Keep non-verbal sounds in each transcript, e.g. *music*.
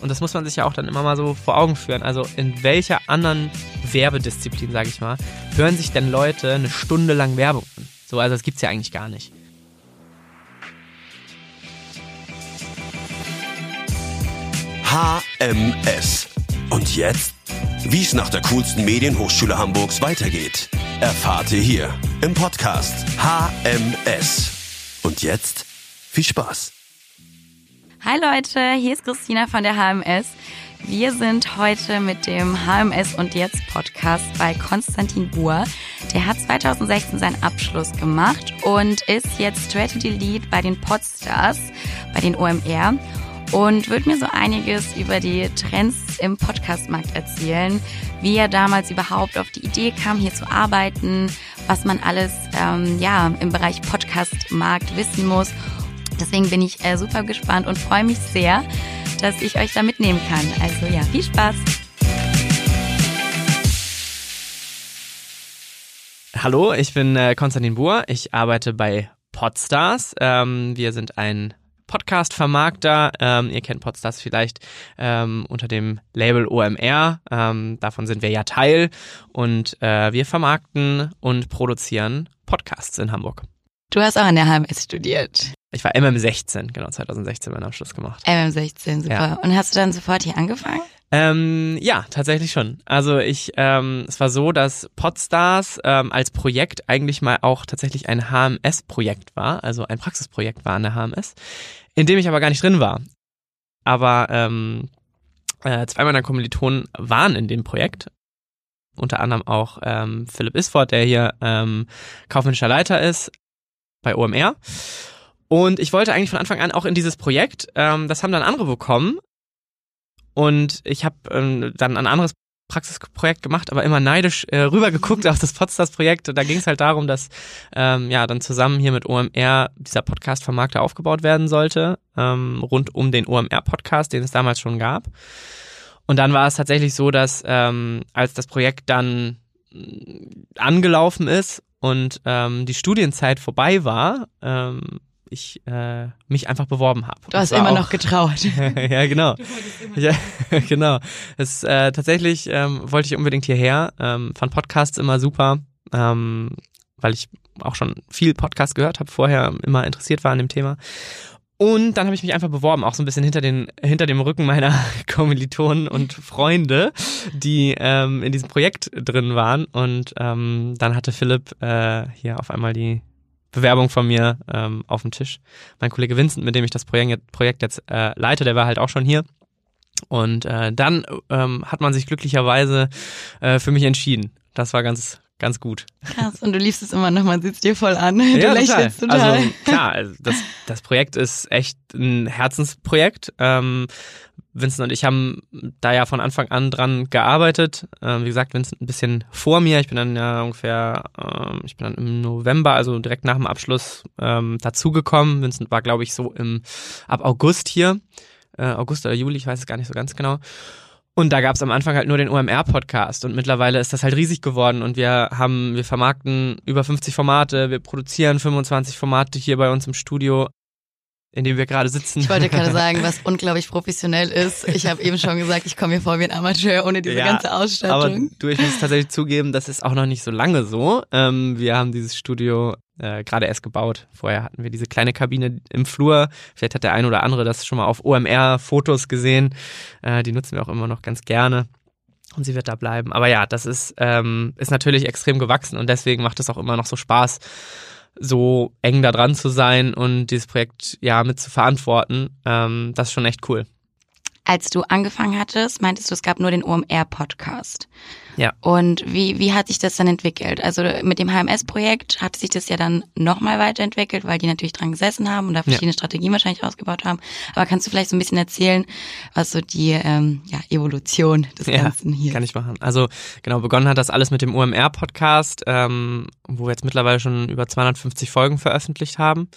Und das muss man sich ja auch dann immer mal so vor Augen führen. Also in welcher anderen Werbedisziplin, sage ich mal, hören sich denn Leute eine Stunde lang Werbung an? So, also das gibt's ja eigentlich gar nicht. HMS. Und jetzt? Wie es nach der coolsten Medienhochschule Hamburgs weitergeht, erfahrt ihr hier im Podcast HMS. Und jetzt viel Spaß. Hi Leute, hier ist Christina von der HMS. Wir sind heute mit dem HMS und Jetzt Podcast bei Konstantin Buhr. Der hat 2016 seinen Abschluss gemacht und ist jetzt Strategy Lead bei den Podstars, bei den OMR und wird mir so einiges über die Trends im Podcastmarkt erzählen, wie er damals überhaupt auf die Idee kam, hier zu arbeiten, was man alles ähm, ja im Bereich Podcastmarkt wissen muss. Deswegen bin ich äh, super gespannt und freue mich sehr, dass ich euch da mitnehmen kann. Also ja, viel Spaß! Hallo, ich bin äh, Konstantin Buhr. Ich arbeite bei Podstars. Ähm, wir sind ein Podcast-Vermarkter. Ähm, ihr kennt Podstars vielleicht ähm, unter dem Label OMR. Ähm, davon sind wir ja Teil. Und äh, wir vermarkten und produzieren Podcasts in Hamburg. Du hast auch an der HMS studiert. Ich war MM16, genau, 2016 meinen Abschluss gemacht. MM16, super. Ja. Und hast du dann sofort hier angefangen? Ähm, ja, tatsächlich schon. Also ich, ähm, es war so, dass Podstars ähm, als Projekt eigentlich mal auch tatsächlich ein HMS-Projekt war, also ein Praxisprojekt war an der HMS, in dem ich aber gar nicht drin war. Aber ähm, äh, zwei meiner Kommilitonen waren in dem Projekt. Unter anderem auch ähm, Philipp Isford, der hier ähm, kaufmännischer Leiter ist bei OMR. Und ich wollte eigentlich von Anfang an auch in dieses Projekt. Ähm, das haben dann andere bekommen. Und ich habe ähm, dann ein anderes Praxisprojekt gemacht, aber immer neidisch äh, rübergeguckt auf das Podstars-Projekt. Da ging es halt darum, dass ähm, ja dann zusammen hier mit OMR dieser Podcast-Vermarkter aufgebaut werden sollte, ähm, rund um den OMR-Podcast, den es damals schon gab. Und dann war es tatsächlich so, dass ähm, als das Projekt dann angelaufen ist und ähm, die Studienzeit vorbei war, ähm, ich äh, mich einfach beworben habe. Du hast immer auch, noch getraut. *laughs* ja, genau. Ja, *laughs* genau. Es, äh, tatsächlich ähm, wollte ich unbedingt hierher, ähm, fand Podcasts immer super, ähm, weil ich auch schon viel Podcast gehört habe, vorher immer interessiert war an dem Thema. Und dann habe ich mich einfach beworben, auch so ein bisschen hinter, den, hinter dem Rücken meiner *laughs* Kommilitonen und Freunde, die ähm, in diesem Projekt drin waren. Und ähm, dann hatte Philipp äh, hier auf einmal die Bewerbung von mir ähm, auf dem Tisch. Mein Kollege Vincent, mit dem ich das Projekt, jetzt äh, leite, der war halt auch schon hier. Und äh, dann ähm, hat man sich glücklicherweise äh, für mich entschieden. Das war ganz, ganz gut. Krass, und du liebst es immer noch, man sieht es dir voll an. Du ja, lächelst total. total. Also klar, also das, das Projekt ist echt ein Herzensprojekt. Ähm, Vincent und ich haben da ja von Anfang an dran gearbeitet. Ähm, wie gesagt, Vincent ein bisschen vor mir. Ich bin dann ja ungefähr, ähm, ich bin dann im November, also direkt nach dem Abschluss ähm, dazugekommen. Vincent war, glaube ich, so im ab August hier. Äh, August oder Juli, ich weiß es gar nicht so ganz genau. Und da gab es am Anfang halt nur den OMR-Podcast und mittlerweile ist das halt riesig geworden und wir haben, wir vermarkten über 50 Formate, wir produzieren 25 Formate hier bei uns im Studio in dem wir gerade sitzen. Ich wollte gerade *laughs* sagen, was unglaublich professionell ist. Ich habe eben schon gesagt, ich komme hier vor wie ein Amateur ohne diese ja, ganze Ausstattung. Aber du, ich muss tatsächlich zugeben, das ist auch noch nicht so lange so. Ähm, wir haben dieses Studio äh, gerade erst gebaut. Vorher hatten wir diese kleine Kabine im Flur. Vielleicht hat der ein oder andere das schon mal auf OMR-Fotos gesehen. Äh, die nutzen wir auch immer noch ganz gerne. Und sie wird da bleiben. Aber ja, das ist, ähm, ist natürlich extrem gewachsen und deswegen macht es auch immer noch so Spaß so eng da dran zu sein und dieses Projekt ja mit zu verantworten, ähm, das ist schon echt cool. Als du angefangen hattest, meintest du, es gab nur den OMR-Podcast. Ja. Und wie, wie hat sich das dann entwickelt? Also mit dem HMS-Projekt hat sich das ja dann nochmal weiterentwickelt, weil die natürlich dran gesessen haben und da verschiedene ja. Strategien wahrscheinlich ausgebaut haben. Aber kannst du vielleicht so ein bisschen erzählen, was so die ähm, ja, Evolution des ja, Ganzen hier kann ich machen. Also genau, begonnen hat das alles mit dem OMR-Podcast, ähm, wo wir jetzt mittlerweile schon über 250 Folgen veröffentlicht haben.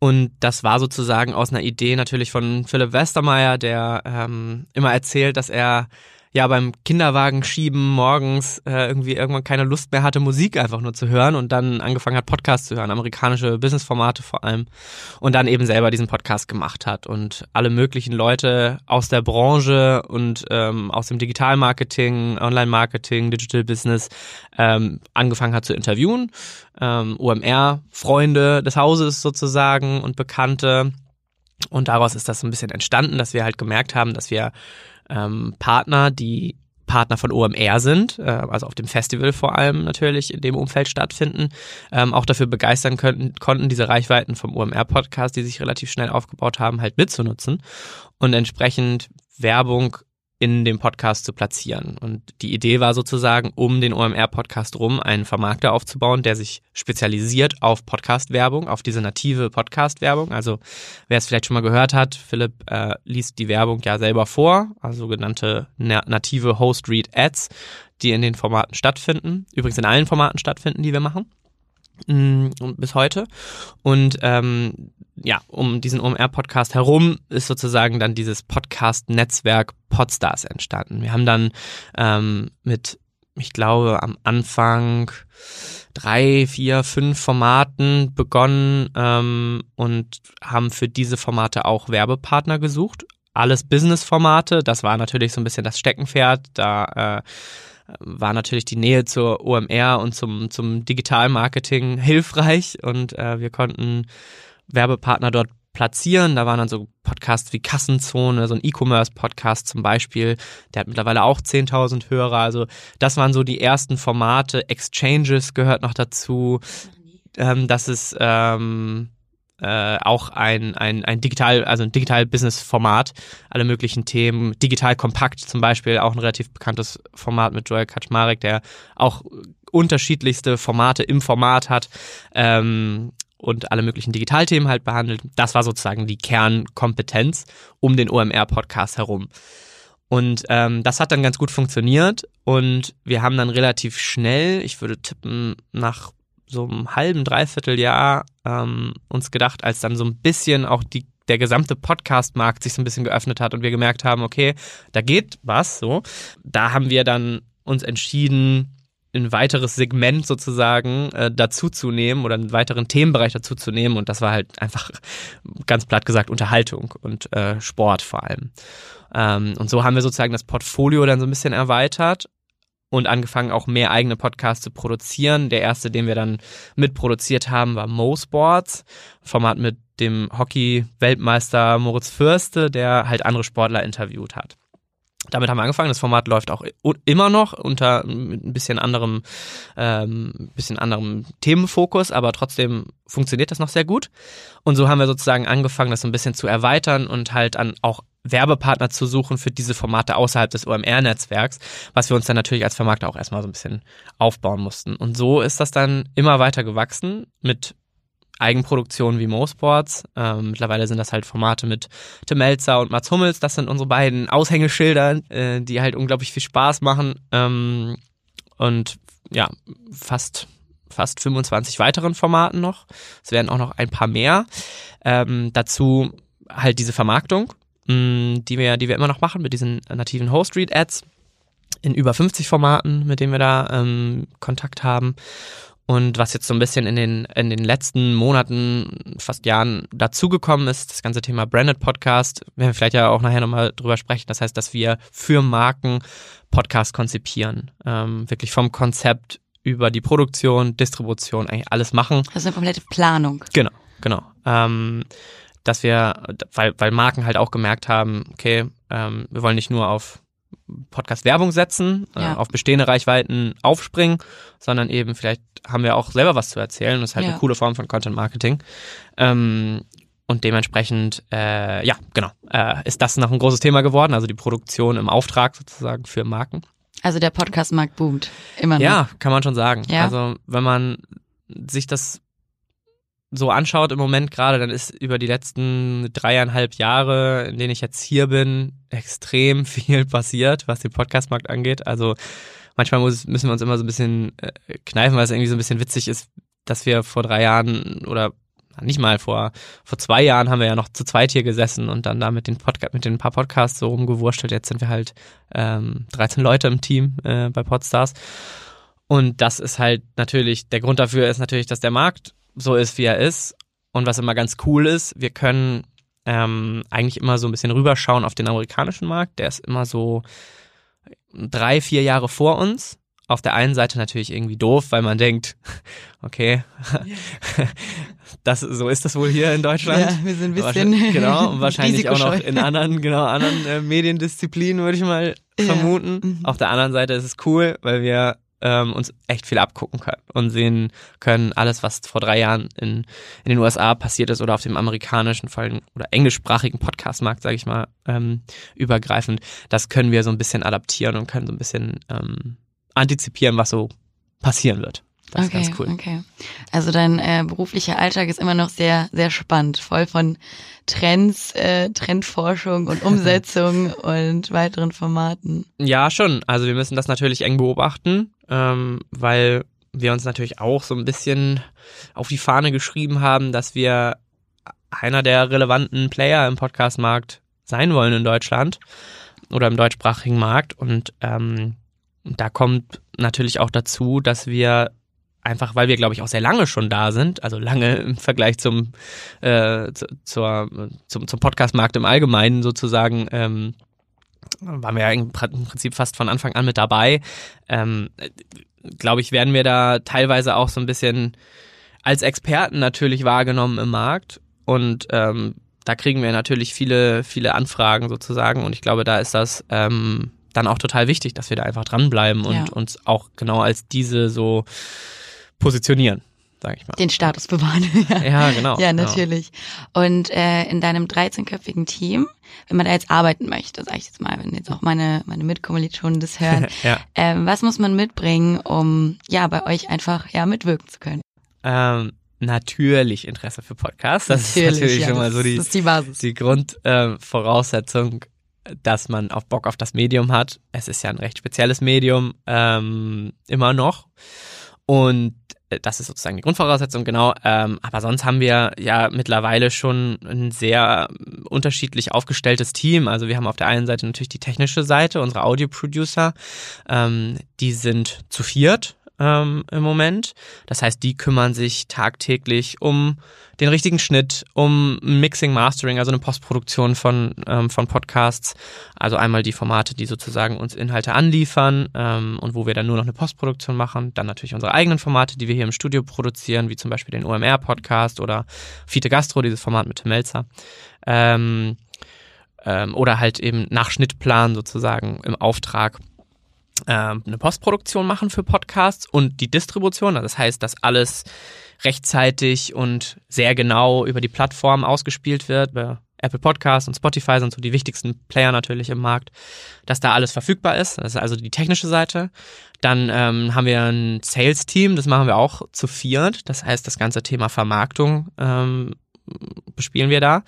Und das war sozusagen aus einer Idee natürlich von Philipp Westermeier, der ähm, immer erzählt, dass er ja beim Kinderwagen schieben morgens äh, irgendwie irgendwann keine Lust mehr hatte, Musik einfach nur zu hören und dann angefangen hat, Podcasts zu hören, amerikanische Businessformate vor allem und dann eben selber diesen Podcast gemacht hat und alle möglichen Leute aus der Branche und ähm, aus dem Digitalmarketing, Online-Marketing, Digital Business ähm, angefangen hat zu interviewen, ähm, OMR-Freunde des Hauses sozusagen und Bekannte. Und daraus ist das so ein bisschen entstanden, dass wir halt gemerkt haben, dass wir ähm, Partner, die Partner von OMR sind, äh, also auf dem Festival vor allem natürlich in dem Umfeld stattfinden, ähm, auch dafür begeistern könnten, konnten, diese Reichweiten vom OMR-Podcast, die sich relativ schnell aufgebaut haben, halt mitzunutzen. Und entsprechend Werbung in dem Podcast zu platzieren. Und die Idee war sozusagen, um den OMR-Podcast rum einen Vermarkter aufzubauen, der sich spezialisiert auf Podcast-Werbung, auf diese native Podcast-Werbung. Also wer es vielleicht schon mal gehört hat, Philipp äh, liest die Werbung ja selber vor, also sogenannte native Host-Read-Ads, die in den Formaten stattfinden. Übrigens in allen Formaten stattfinden, die wir machen. Mm, bis heute. Und ähm, ja, um diesen OMR-Podcast herum ist sozusagen dann dieses Podcast-Netzwerk Podstars entstanden. Wir haben dann ähm, mit, ich glaube, am Anfang drei, vier, fünf Formaten begonnen ähm, und haben für diese Formate auch Werbepartner gesucht. Alles Business-Formate, das war natürlich so ein bisschen das Steckenpferd. Da äh, war natürlich die Nähe zur OMR und zum, zum Digitalmarketing hilfreich und äh, wir konnten Werbepartner dort platzieren. Da waren dann so Podcasts wie Kassenzone, so ein E-Commerce-Podcast zum Beispiel. Der hat mittlerweile auch 10.000 Hörer. Also das waren so die ersten Formate. Exchanges gehört noch dazu. Ähm, das ist ähm, äh, auch ein, ein, ein digital, also ein Digital-Business-Format, alle möglichen Themen, digital kompakt zum Beispiel, auch ein relativ bekanntes Format mit Joel Kaczmarek, der auch unterschiedlichste Formate im Format hat. Ähm, und alle möglichen Digitalthemen halt behandelt. Das war sozusagen die Kernkompetenz um den OMR-Podcast herum. Und ähm, das hat dann ganz gut funktioniert und wir haben dann relativ schnell, ich würde tippen, nach so einem halben, dreiviertel Jahr ähm, uns gedacht, als dann so ein bisschen auch die, der gesamte Podcast-Markt sich so ein bisschen geöffnet hat und wir gemerkt haben, okay, da geht was so. Da haben wir dann uns entschieden, ein weiteres Segment sozusagen äh, dazuzunehmen oder einen weiteren Themenbereich dazuzunehmen und das war halt einfach ganz platt gesagt Unterhaltung und äh, Sport vor allem. Ähm, und so haben wir sozusagen das Portfolio dann so ein bisschen erweitert und angefangen auch mehr eigene Podcasts zu produzieren. Der erste, den wir dann mitproduziert haben, war Mo Sports, Format mit dem Hockey-Weltmeister Moritz Fürste, der halt andere Sportler interviewt hat. Damit haben wir angefangen. Das Format läuft auch immer noch unter ein bisschen anderem, ähm, bisschen anderem Themenfokus, aber trotzdem funktioniert das noch sehr gut. Und so haben wir sozusagen angefangen, das so ein bisschen zu erweitern und halt an auch Werbepartner zu suchen für diese Formate außerhalb des OMR-Netzwerks, was wir uns dann natürlich als Vermarkter auch erstmal so ein bisschen aufbauen mussten. Und so ist das dann immer weiter gewachsen mit Eigenproduktionen wie MoSports. Ähm, mittlerweile sind das halt Formate mit Tim Melzer und Mats Hummels. Das sind unsere beiden Aushängeschilder, äh, die halt unglaublich viel Spaß machen. Ähm, und ja, fast fast 25 weiteren Formaten noch. Es werden auch noch ein paar mehr. Ähm, dazu halt diese Vermarktung, mh, mm, die wir, die wir immer noch machen mit diesen nativen Host Read Ads in über 50 Formaten, mit denen wir da ähm, Kontakt haben. Und was jetzt so ein bisschen in den, in den letzten Monaten, fast Jahren dazugekommen ist, das ganze Thema Branded Podcast, werden wir vielleicht ja auch nachher nochmal drüber sprechen. Das heißt, dass wir für Marken Podcasts konzipieren. Ähm, wirklich vom Konzept über die Produktion, Distribution, eigentlich alles machen. Das ist eine komplette Planung. Genau, genau. Ähm, dass wir, weil, weil Marken halt auch gemerkt haben, okay, ähm, wir wollen nicht nur auf Podcast-Werbung setzen, äh, ja. äh, auf bestehende Reichweiten aufspringen, sondern eben vielleicht haben wir auch selber was zu erzählen. Das ist halt ja. eine coole Form von Content Marketing. Ähm, und dementsprechend, äh, ja, genau, äh, ist das noch ein großes Thema geworden, also die Produktion im Auftrag sozusagen für Marken. Also der Podcast-Markt boomt immer noch. Ja, kann man schon sagen. Ja. Also wenn man sich das so anschaut im Moment gerade, dann ist über die letzten dreieinhalb Jahre, in denen ich jetzt hier bin, extrem *laughs* viel passiert, was den Podcastmarkt angeht. Also manchmal muss, müssen wir uns immer so ein bisschen äh, kneifen, weil es irgendwie so ein bisschen witzig ist, dass wir vor drei Jahren oder nicht mal vor, vor zwei Jahren haben wir ja noch zu zweit hier gesessen und dann da mit den, Podca mit den paar Podcasts so rumgewurschtelt. Jetzt sind wir halt ähm, 13 Leute im Team äh, bei Podstars. Und das ist halt natürlich, der Grund dafür ist natürlich, dass der Markt so ist, wie er ist. Und was immer ganz cool ist, wir können ähm, eigentlich immer so ein bisschen rüberschauen auf den amerikanischen Markt. Der ist immer so drei, vier Jahre vor uns auf der einen Seite natürlich irgendwie doof, weil man denkt, *laughs* okay, *laughs* das, so ist das wohl hier in Deutschland. Ja, wir sind ein bisschen *laughs* genau und wahrscheinlich auch noch in anderen, genau anderen äh, Mediendisziplinen würde ich mal ja. vermuten. Mhm. Auf der anderen Seite ist es cool, weil wir ähm, uns echt viel abgucken können und sehen können, alles, was vor drei Jahren in, in den USA passiert ist oder auf dem amerikanischen, vor allem oder englischsprachigen Podcastmarkt, sage ich mal, ähm, übergreifend, das können wir so ein bisschen adaptieren und können so ein bisschen ähm, antizipieren, was so passieren wird. Das okay, ist ganz cool. Okay. Also dein äh, beruflicher Alltag ist immer noch sehr, sehr spannend, voll von Trends, äh, Trendforschung und *laughs* Umsetzung und weiteren Formaten. Ja, schon. Also wir müssen das natürlich eng beobachten, ähm, weil wir uns natürlich auch so ein bisschen auf die Fahne geschrieben haben, dass wir einer der relevanten Player im Podcast-Markt sein wollen in Deutschland oder im deutschsprachigen Markt. Und ähm, da kommt natürlich auch dazu, dass wir einfach, weil wir, glaube ich, auch sehr lange schon da sind, also lange im Vergleich zum, äh, zu, zur, zum, zum Podcastmarkt im Allgemeinen sozusagen, ähm, waren wir ja im Prinzip fast von Anfang an mit dabei. Ähm, glaube ich, werden wir da teilweise auch so ein bisschen als Experten natürlich wahrgenommen im Markt und ähm, da kriegen wir natürlich viele, viele Anfragen sozusagen und ich glaube, da ist das ähm, dann auch total wichtig, dass wir da einfach dranbleiben und ja. uns auch genau als diese so positionieren, sage ich mal. Den Status bewahren. *laughs* ja. genau. Ja, natürlich. Genau. Und äh, in deinem 13-köpfigen Team, wenn man da jetzt arbeiten möchte, sage ich jetzt mal, wenn jetzt auch meine, meine Mitkommilitonen das hören, *laughs* ja. äh, was muss man mitbringen, um ja bei euch einfach ja mitwirken zu können? Ähm, natürlich Interesse für Podcasts. Das natürlich, ist natürlich ja, schon mal so die, die, die Grundvoraussetzung. Äh, dass man auf Bock auf das Medium hat. Es ist ja ein recht spezielles Medium, ähm, immer noch. Und das ist sozusagen die Grundvoraussetzung, genau. Ähm, aber sonst haben wir ja mittlerweile schon ein sehr unterschiedlich aufgestelltes Team. Also wir haben auf der einen Seite natürlich die technische Seite, unsere Audio-Producer. Ähm, die sind zu viert ähm, im Moment. Das heißt, die kümmern sich tagtäglich um den richtigen Schnitt, um Mixing, Mastering, also eine Postproduktion von, ähm, von Podcasts. Also einmal die Formate, die sozusagen uns Inhalte anliefern ähm, und wo wir dann nur noch eine Postproduktion machen. Dann natürlich unsere eigenen Formate, die wir hier im Studio produzieren, wie zum Beispiel den OMR-Podcast oder Fiete Gastro, dieses Format mit Tim Melzer. Ähm, ähm, oder halt eben nach Schnittplan sozusagen im Auftrag eine Postproduktion machen für Podcasts und die Distribution. Das heißt, dass alles rechtzeitig und sehr genau über die Plattform ausgespielt wird. Bei Apple Podcasts und Spotify sind so die wichtigsten Player natürlich im Markt, dass da alles verfügbar ist. Das ist also die technische Seite. Dann ähm, haben wir ein Sales-Team, das machen wir auch zu viert. Das heißt, das ganze Thema Vermarktung ähm, bespielen wir da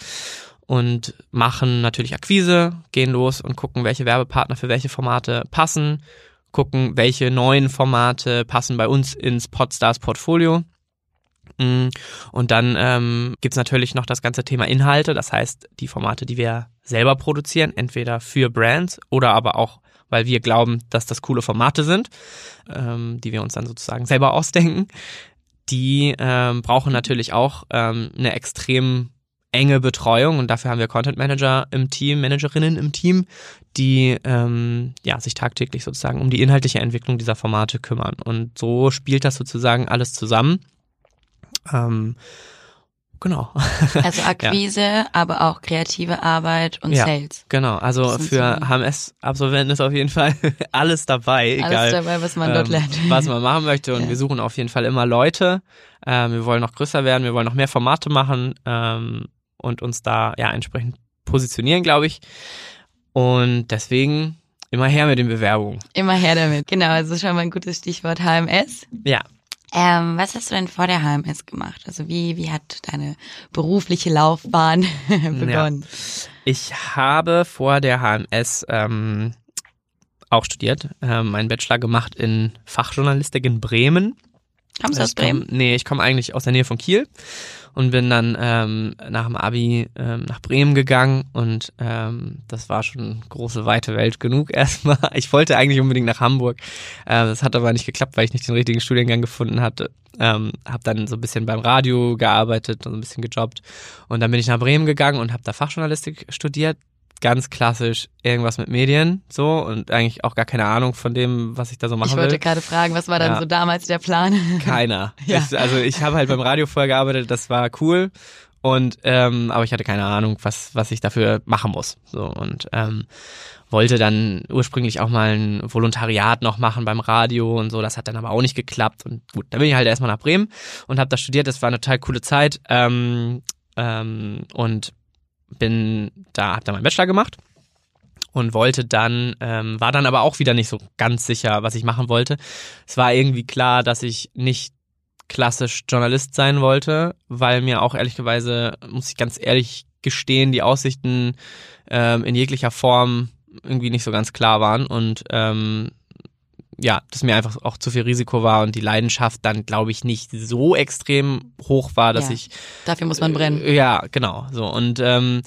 und machen natürlich Akquise, gehen los und gucken, welche Werbepartner für welche Formate passen, gucken, welche neuen Formate passen bei uns ins Podstars Portfolio. Mm, und dann ähm, gibt natürlich noch das ganze Thema Inhalte, das heißt die Formate, die wir selber produzieren, entweder für Brands oder aber auch, weil wir glauben, dass das coole Formate sind, ähm, die wir uns dann sozusagen selber *laughs* ausdenken. Die ähm, brauchen natürlich auch ähm, eine extrem enge Betreuung und dafür haben wir Content Manager im Team, Managerinnen im Team, die ähm, ja, sich tagtäglich sozusagen um die inhaltliche Entwicklung dieser Formate kümmern. Und so spielt das sozusagen alles zusammen. Ähm, genau. *laughs* Also Akquise, ja. aber auch kreative Arbeit und ja, Sales. Genau, also für HMS-Absolventen ist auf jeden Fall *laughs* alles dabei, egal. Alles dabei, was man ähm, dort lernt. Was man machen möchte und ja. wir suchen auf jeden Fall immer Leute. Ähm, wir wollen noch größer werden, wir wollen noch mehr Formate machen. Ähm, und uns da ja entsprechend positionieren, glaube ich. Und deswegen immer her mit den Bewerbungen. Immer her damit. Genau, also schon mal ein gutes Stichwort HMS. Ja. Ähm, was hast du denn vor der HMS gemacht? Also wie, wie hat deine berufliche Laufbahn *laughs* begonnen? Ja. Ich habe vor der HMS ähm, auch studiert, äh, meinen Bachelor gemacht in Fachjournalistik in Bremen Kommst du aus Ich komm, Bremen? nee, ich komme eigentlich aus der Nähe von Kiel und bin dann ähm, nach dem Abi ähm, nach Bremen gegangen und ähm, das war schon große, weite Welt genug *laughs* erstmal. Ich wollte eigentlich unbedingt nach Hamburg. Äh, das hat aber nicht geklappt, weil ich nicht den richtigen Studiengang gefunden hatte. Ähm, habe dann so ein bisschen beim Radio gearbeitet und so ein bisschen gejobbt und dann bin ich nach Bremen gegangen und habe da Fachjournalistik studiert. Ganz klassisch irgendwas mit Medien so und eigentlich auch gar keine Ahnung von dem, was ich da so machen Ich wollte will. gerade fragen, was war dann Ja. so damals der Plan? *laughs* Keiner. Ja. Ich, also ich habe halt beim Radio vorher gearbeitet, das war cool. Und ähm, aber ich hatte keine Ahnung, was was ich dafür machen muss. So und ähm, wollte dann ursprünglich auch mal ein Volontariat noch machen beim Radio und so. Das hat dann aber auch nicht geklappt. Und gut, dann bin ich halt erstmal nach Bremen und habe da studiert. Das war eine total coole Zeit. Ähm, ähm, und bin da, habe da meinen Bachelor gemacht und wollte dann, ähm, war dann aber auch wieder nicht so ganz sicher, was ich machen wollte. Es war irgendwie klar, dass ich nicht klassisch Journalist sein wollte, weil mir auch ehrlicherweise, muss ich ganz ehrlich gestehen, die Aussichten ähm, in jeglicher Form irgendwie nicht so ganz klar waren und ähm, ja, dass mir einfach auch zu viel Risiko war und die Leidenschaft dann, glaube ich, nicht so extrem hoch war, dass Ja. ich Dafür muss man brennen. äh, Ja, genau. So und ähm,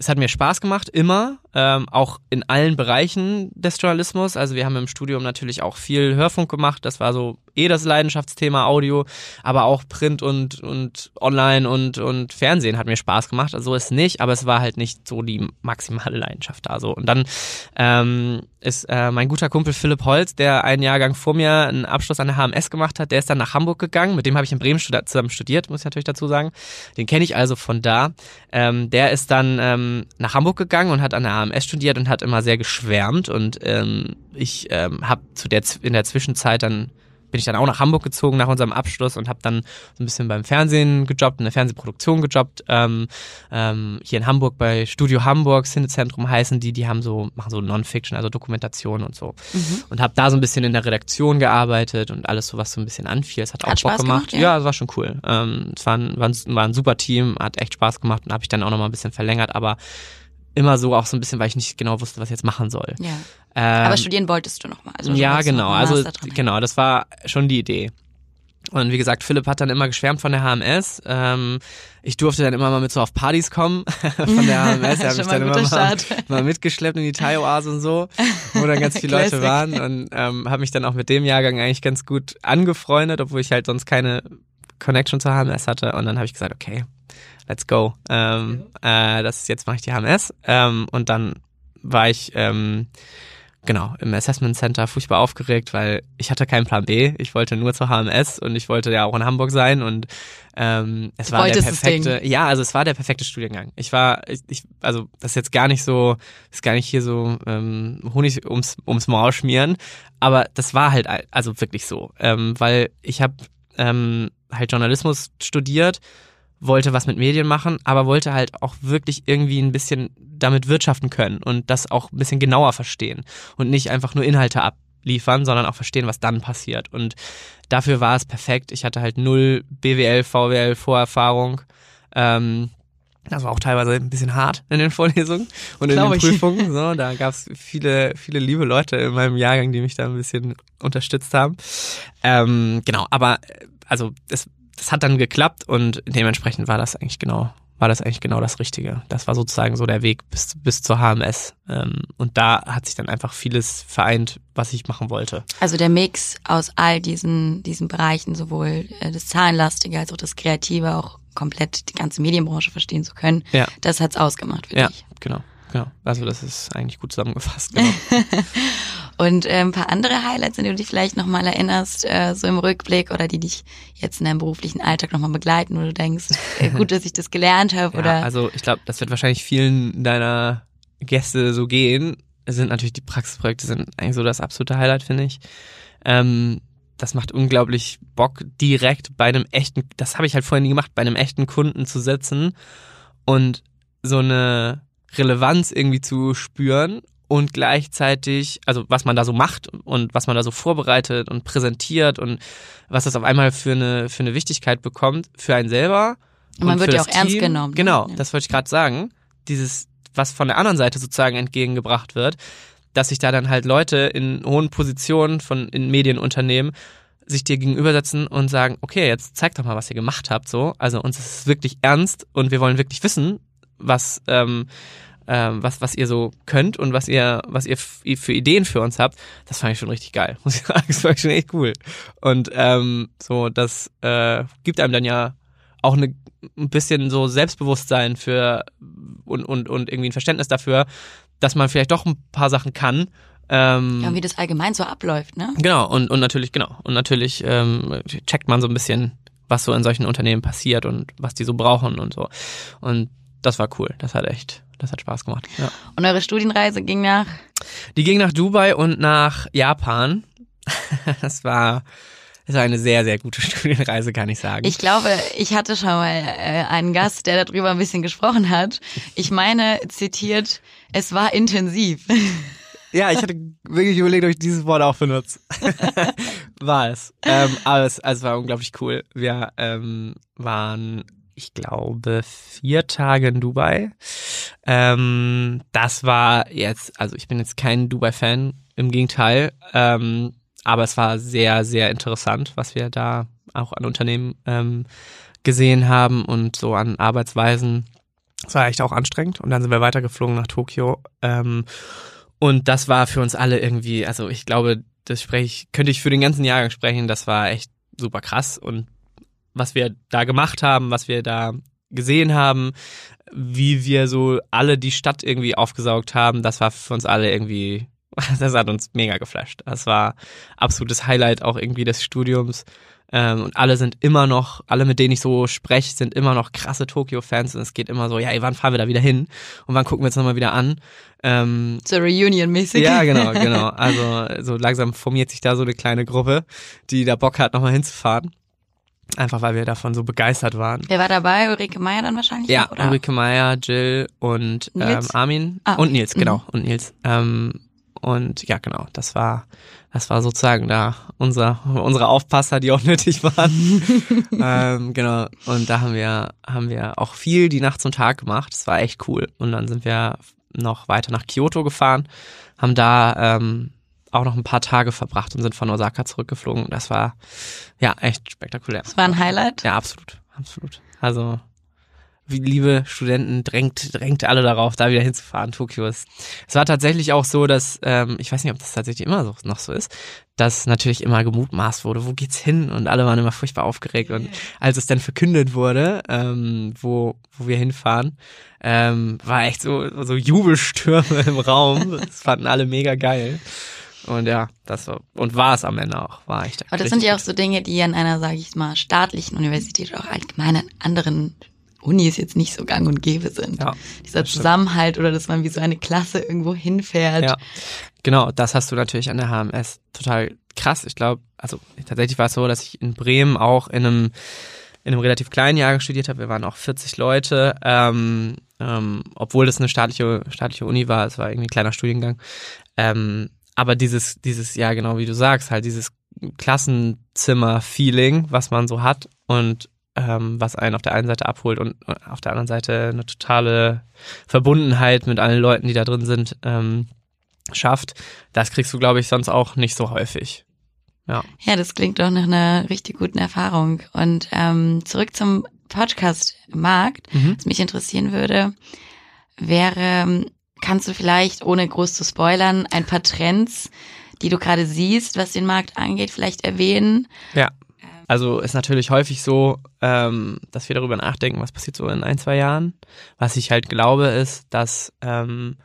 es hat mir Spaß gemacht, immer, ähm, auch in allen Bereichen des Journalismus. Also wir haben im Studium natürlich auch viel Hörfunk gemacht. Das war so eh das Leidenschaftsthema Audio, aber auch Print und und Online und und Fernsehen hat mir Spaß gemacht. Also so ist nicht, aber es war halt nicht so die maximale Leidenschaft da so. Und dann ähm, ist äh, mein guter Kumpel Philipp Holz, der einen Jahrgang vor mir einen Abschluss an der HMS gemacht hat, der ist dann nach Hamburg gegangen. Mit dem habe ich in Bremen studi- zusammen studiert, muss ich natürlich dazu sagen. Den kenne ich also von da. Ähm, der ist dann ähm, nach Hamburg gegangen und hat an der HMS studiert und hat immer sehr geschwärmt. Und ähm, ich ähm, habe zu der Z- in der Zwischenzeit dann bin ich dann auch nach Hamburg gezogen nach unserem Abschluss und habe dann so ein bisschen beim Fernsehen gejobbt, in der Fernsehproduktion gejobbt. Ähm, ähm, hier in Hamburg bei Studio Hamburg, Cinezentrum heißen die, die haben so, machen so Non-Fiction, also Dokumentation und so. Mhm. Und habe da so ein bisschen in der Redaktion gearbeitet und alles so, was so ein bisschen anfiel. Es hat, Hat auch Bock Spaß gemacht. gemacht, ja? ja, es war schon cool. Ähm, es war ein, war, ein, war ein super Team, hat echt Spaß gemacht und habe ich dann auch noch mal ein bisschen verlängert, aber immer so auch so ein bisschen, weil ich nicht genau wusste, was ich jetzt machen soll. Ja. Ähm, Aber studieren wolltest du nochmal. Also ja, genau. Also genau, das war schon die Idee. Und wie gesagt, Philipp hat dann immer geschwärmt von der HMS. Ähm, ich durfte dann immer mal mit so auf Partys kommen *laughs* von der HMS. Er hat mich dann immer mal, *laughs* mal mitgeschleppt in die Thai-Oase und so, wo dann ganz viele Leute *laughs* waren und ähm, habe mich dann auch mit dem Jahrgang eigentlich ganz gut angefreundet, obwohl ich halt sonst keine Connection zur HMS hatte. Und dann habe ich gesagt, okay, let's go. Ähm, äh, das ist, jetzt mache ich die HMS. Ähm, und dann war ich ähm, genau im Assessment Center furchtbar aufgeregt, weil ich hatte keinen Plan B. Ich wollte nur zur HMS und ich wollte ja auch in Hamburg sein und ähm, es Du war der perfekte. Ja, also es war der perfekte Studiengang. Ich war, ich, ich also das ist jetzt gar nicht so, ist gar nicht hier so ähm, Honig ums ums Maul schmieren, aber das war halt al- also wirklich so, ähm, weil ich habe ähm, halt Journalismus studiert wollte was mit Medien machen, aber wollte halt auch wirklich irgendwie ein bisschen damit wirtschaften können und das auch ein bisschen genauer verstehen und nicht einfach nur Inhalte abliefern, sondern auch verstehen, was dann passiert. Und dafür war es perfekt. Ich hatte halt null BWL, VWL Vorerfahrung. Ähm, das war auch teilweise ein bisschen hart in den Vorlesungen und in den ich. Prüfungen. So, da gab es viele, viele liebe Leute in meinem Jahrgang, die mich da ein bisschen unterstützt haben. Ähm, genau, aber äh, also das, das hat dann geklappt und dementsprechend war das eigentlich genau, war das eigentlich genau das Richtige. Das war sozusagen so der Weg bis, bis zur HMS. Und da hat sich dann einfach vieles vereint, was ich machen wollte. Also der Mix aus all diesen, diesen Bereichen, sowohl äh, das Zahlenlastige als auch das Kreative, auch komplett die ganze Medienbranche verstehen zu können, Ja. das hat's ausgemacht für Ja, dich. genau. Genau. Also das ist eigentlich gut zusammengefasst. Genau. *laughs* Und äh, ein paar andere Highlights, an die du dich vielleicht nochmal erinnerst, äh, so im Rückblick oder die dich jetzt in deinem beruflichen Alltag nochmal begleiten, wo du denkst, äh, *laughs* gut, dass ich das gelernt habe Ja, oder also ich glaube, das wird wahrscheinlich vielen deiner Gäste so gehen. Es sind natürlich die Praxisprojekte sind eigentlich so das absolute Highlight, finde ich. Ähm, das macht unglaublich Bock, direkt bei einem echten, das habe ich halt vorher nie gemacht, bei einem echten Kunden zu sitzen und so eine Relevanz irgendwie zu spüren und gleichzeitig, also was man da so macht und was man da so vorbereitet und präsentiert und was das auf einmal für eine, für eine Wichtigkeit bekommt, für einen selber. Und man und wird ja auch ernst Team. genommen, ne? Genau, Ja. das wollte ich gerade sagen. Dieses, was von der anderen Seite sozusagen entgegengebracht wird, dass sich da dann halt Leute in hohen Positionen von in Medienunternehmen sich dir gegenübersetzen und sagen, okay, jetzt zeig doch mal, was ihr gemacht habt, so. Also uns ist es wirklich ernst und wir wollen wirklich wissen, was, ähm, ähm, was, was ihr so könnt und was ihr, was ihr für Ideen für uns habt, das fand ich schon richtig geil, *laughs* muss ich sagen. Das fand ich schon echt cool. Und ähm, so, das äh, gibt einem dann ja auch eine, ein bisschen so Selbstbewusstsein für und, und, und irgendwie ein Verständnis dafür, dass man vielleicht doch ein paar Sachen kann. Ähm, ja, wie das allgemein so abläuft, ne? Genau, und, und natürlich, genau. Und natürlich ähm, checkt man so ein bisschen, was so in solchen Unternehmen passiert und was die so brauchen und so. Und das war cool. Das hat echt, das hat Spaß gemacht. Ja. Und eure Studienreise ging nach? Die ging nach Dubai und nach Japan. *laughs* das war das war eine sehr, sehr gute *laughs* Studienreise, kann ich sagen. Ich glaube, ich hatte schon mal äh, einen Gast, der darüber ein bisschen gesprochen hat. Ich meine, zitiert, es war intensiv. *laughs* Ja, ich hatte wirklich überlegt, ob ich dieses Wort auch benutze. war es. Ähm, aber es, also es war unglaublich cool. Wir ähm, waren, ich glaube, vier Tage in Dubai. Ähm, das war jetzt, also ich bin jetzt kein Dubai-Fan, im Gegenteil. Ähm, aber es war sehr, sehr interessant, was wir da auch an Unternehmen ähm, gesehen haben und so an Arbeitsweisen. Es war echt auch anstrengend. Und dann sind wir weitergeflogen nach Tokio. Ähm, und das war für uns alle irgendwie, also ich glaube, das spreche ich, könnte ich für den ganzen Jahrgang sprechen, das war echt super krass. Und was wir da gemacht haben, was wir da gesehen haben, wie wir so alle die Stadt irgendwie aufgesaugt haben, das war für uns alle irgendwie *laughs* Das hat uns mega geflasht. Das war absolutes Highlight auch irgendwie des Studiums. Ähm, und alle sind immer noch, alle mit denen ich so spreche, sind immer noch krasse Tokio-Fans und es geht immer so, ja, wann fahren wir da wieder hin und wann gucken wir uns nochmal wieder an. Ähm, so Reunion-mäßig. Ja, genau, *laughs* genau. Also so langsam formiert sich da so eine kleine Gruppe, die da Bock hat, nochmal hinzufahren. Einfach weil wir davon so begeistert waren. Wer war dabei? Ulrike Meier dann wahrscheinlich? Ja, noch, oder? Ulrike Meier, Jill und ähm, Armin ah, und Nils, genau. Mhm. Und Nils. Ähm, und ja, genau, das war, das war sozusagen da unser, unsere Aufpasser, die auch *laughs* nötig waren. *laughs* ähm, genau. Und da haben wir, haben wir auch viel die Nacht zum Tag gemacht. Das war echt cool. Und dann sind wir noch weiter nach Kyoto gefahren, haben da ähm, auch noch ein paar Tage verbracht und sind von Osaka zurückgeflogen. Das war ja echt spektakulär. Das war ein Highlight? Ja, absolut, absolut. Also wie liebe Studenten drängt, drängt alle darauf, da wieder hinzufahren. Tokio ist. Es war tatsächlich auch so, dass, ähm, ich weiß nicht, ob das tatsächlich immer so, noch so ist, dass natürlich immer gemutmaßt wurde, wo geht's hin? Und alle waren immer furchtbar aufgeregt. Und als es dann verkündet wurde, ähm, wo, wo wir hinfahren, ähm, war echt so, so Jubelstürme *laughs* im Raum. Das fanden alle mega geil. Und ja, das war, und war es am Ende auch, war echt. Aber das sind ja auch so Dinge, die an einer, sage ich mal, staatlichen Universität oder auch allgemein an anderen Unis jetzt nicht so gang und gäbe sind. Ja, Dieser Zusammenhalt oder dass man wie so eine Klasse irgendwo hinfährt. Ja, genau, das hast du natürlich an der HMS total krass. Ich glaube, also tatsächlich war es so, dass ich in Bremen auch in einem in einem relativ kleinen Jahrgang studiert habe. Wir waren auch 40 Leute, ähm, ähm, obwohl das eine staatliche staatliche Uni war. Es war irgendwie ein kleiner Studiengang. Ähm, aber dieses dieses ja genau wie du sagst halt dieses Klassenzimmer-Feeling, was man so hat und ähm, was einen auf der einen Seite abholt und äh, auf der anderen Seite eine totale Verbundenheit mit allen Leuten, die da drin sind, ähm, schafft. Das kriegst du, glaube ich, sonst auch nicht so häufig. Ja. ja, das klingt doch nach einer richtig guten Erfahrung. Und ähm, zurück zum Podcast-Markt, mhm. was mich interessieren würde, wäre, kannst du vielleicht, ohne groß zu spoilern, ein paar Trends, die du gerade siehst, was den Markt angeht, vielleicht erwähnen? Ja. Also ist natürlich häufig so, ähm, dass wir darüber nachdenken, was passiert so in ein, zwei Jahren. Was ich halt glaube, ist, dass ähm,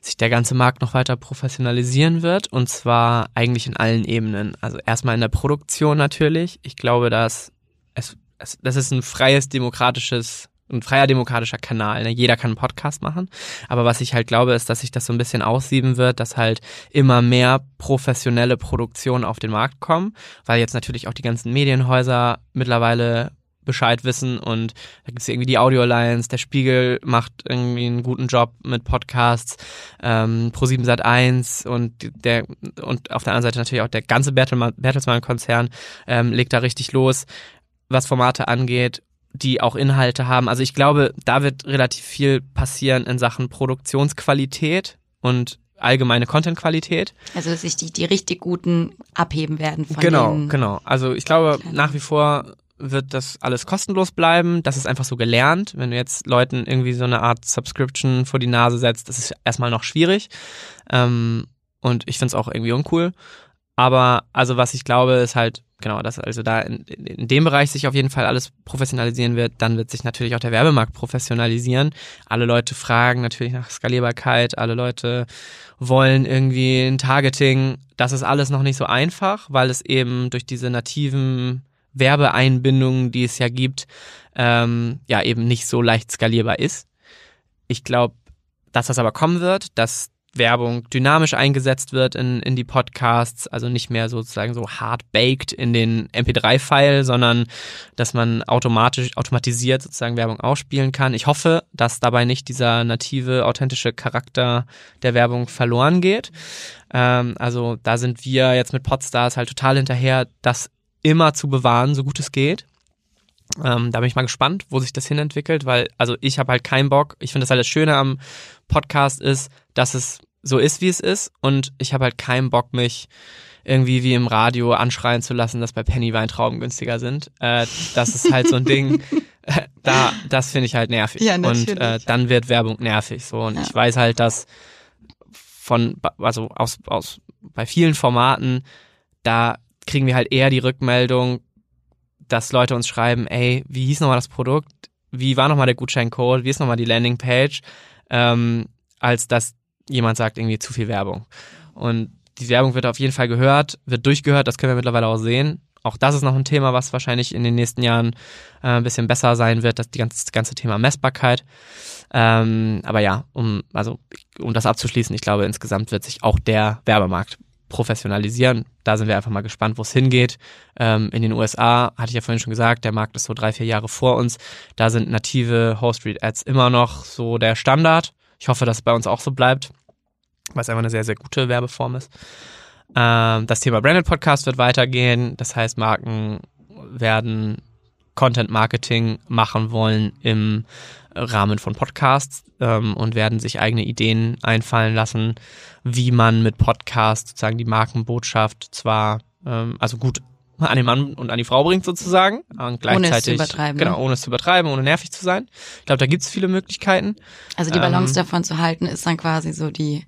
sich der ganze Markt noch weiter professionalisieren wird und zwar eigentlich in allen Ebenen. Also erstmal in der Produktion natürlich. Ich glaube, dass es, es das ist ein freies demokratisches ein freier demokratischer Kanal. Ne? Jeder kann einen Podcast machen. Aber was ich halt glaube, ist, dass sich das so ein bisschen aussieben wird, dass halt immer mehr professionelle Produktionen auf den Markt kommen, weil jetzt natürlich auch die ganzen Medienhäuser mittlerweile Bescheid wissen und da gibt's irgendwie die Audio Alliance, der Spiegel macht irgendwie einen guten Job mit Podcasts, ähm, Pro7 Sat 1 und der und auf der anderen Seite natürlich auch der ganze Bertelsmann-Konzern ähm, legt da richtig los, was Formate angeht die auch Inhalte haben. Also ich glaube, da wird relativ viel passieren in Sachen Produktionsqualität und allgemeine Content-Qualität. Also dass sich die, die richtig guten abheben werden von Genau, den genau. Also ich glaube, Kleinen. nach wie vor wird das alles kostenlos bleiben. Das ist einfach so gelernt. Wenn du jetzt Leuten irgendwie so eine Art Subscription vor die Nase setzt, das ist erstmal noch schwierig. Ähm, und ich finde es auch irgendwie uncool. Aber also was ich glaube, ist halt, genau, dass also da in, in dem Bereich sich auf jeden Fall alles professionalisieren wird, dann wird sich natürlich auch der Werbemarkt professionalisieren. Alle Leute fragen natürlich nach Skalierbarkeit, alle Leute wollen irgendwie ein Targeting. Das ist alles noch nicht so einfach, weil es eben durch diese nativen Werbeeinbindungen, die es ja gibt, ähm, ja eben nicht so leicht skalierbar ist. Ich glaube, dass das aber kommen wird, dass Werbung dynamisch eingesetzt wird in, in die Podcasts, also nicht mehr sozusagen so hard baked in den MP3-File, sondern dass man automatisch, automatisiert sozusagen Werbung ausspielen kann. Ich hoffe, dass dabei nicht dieser native, authentische Charakter der Werbung verloren geht. Ähm, also da sind wir jetzt mit Podstars halt total hinterher, das immer zu bewahren, so gut es geht. Ähm, da bin ich mal gespannt, wo sich das hinentwickelt, weil also ich habe halt keinen Bock. Ich finde das halt das Schöne am Podcast ist, dass es so ist, wie es ist und ich habe halt keinen Bock, mich irgendwie wie im Radio anschreien zu lassen, dass bei Penny Weintrauben günstiger sind. Äh, das ist halt so ein Ding, *laughs* äh, da, das finde ich halt nervig. Ja, und äh, dann wird Werbung nervig. So und Ja. ich weiß halt, dass von, also aus, aus bei vielen Formaten, da kriegen wir halt eher die Rückmeldung, dass Leute uns schreiben, ey, wie hieß nochmal das Produkt? Wie war nochmal der Gutscheincode? Wie ist nochmal die Landingpage? Ähm, als dass jemand sagt, irgendwie zu viel Werbung. Und die Werbung wird auf jeden Fall gehört, wird durchgehört, das können wir mittlerweile auch sehen. Auch das ist noch ein Thema, was wahrscheinlich in den nächsten Jahren äh, ein bisschen besser sein wird, das, ganze, das ganze Thema Messbarkeit. Ähm, aber ja, um, also, um das abzuschließen, ich glaube, insgesamt wird sich auch der Werbemarkt professionalisieren. Da sind wir einfach mal gespannt, wo es hingeht. Ähm, in den USA, hatte ich ja vorhin schon gesagt, der Markt ist so drei, vier Jahre vor uns. Da sind native Host-Read-Ads immer noch so der Standard. Ich hoffe, dass es bei uns auch so bleibt, weil es einfach eine sehr, sehr gute Werbeform ist. Ähm, das Thema Branded Podcast wird weitergehen. Das heißt, Marken werden Content Marketing machen wollen im Rahmen von Podcasts ähm, und werden sich eigene Ideen einfallen lassen, wie man mit Podcast sozusagen die Markenbotschaft zwar ähm, also gut *laughs* an den Mann und an die Frau bringt sozusagen und gleichzeitig übertreiben, ne? genau ohne es zu übertreiben ohne nervig zu sein. Ich glaube, da gibt es viele Möglichkeiten. Also die Balance Ähm, davon zu halten, ist dann quasi so die,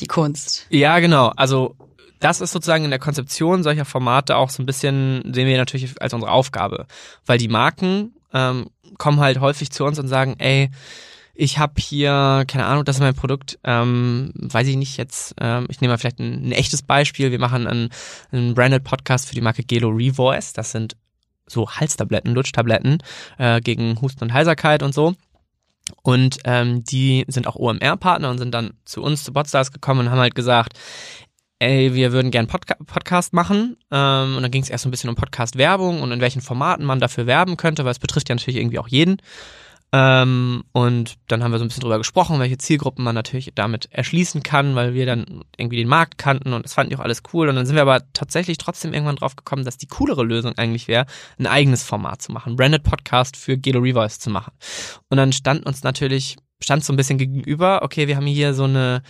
die Kunst. Ja, genau. Also das ist sozusagen in der Konzeption solcher Formate auch so ein bisschen, sehen wir natürlich als unsere Aufgabe. Weil die Marken ähm, kommen halt häufig zu uns und sagen, ey, ich habe hier, keine Ahnung, das ist mein Produkt, ähm, weiß ich nicht jetzt, ähm, ich nehme mal vielleicht ein, ein echtes Beispiel. Wir machen einen, einen Branded Podcast für die Marke Gelo Revoice. Das sind so Halstabletten, Lutschtabletten äh, gegen Husten und Heiserkeit und so. Und ähm, die sind auch OMR-Partner und sind dann zu uns, zu Podstars gekommen und haben halt gesagt, ey, wir würden gern Podca Podcast machen. Ähm, und dann ging es erst so ein bisschen um Podcast-Werbung und in welchen Formaten man dafür werben könnte, weil es betrifft ja natürlich irgendwie auch jeden. Ähm, und dann haben wir so ein bisschen drüber gesprochen, welche Zielgruppen man natürlich damit erschließen kann, weil wir dann irgendwie den Markt kannten und das fanden die auch alles cool. Und dann sind wir aber tatsächlich trotzdem irgendwann drauf gekommen, dass die coolere Lösung eigentlich wäre, ein eigenes Format zu machen, Branded Podcast für Gelo Revoice zu machen. Und dann stand uns natürlich, stand so ein bisschen gegenüber, okay, wir haben hier so eine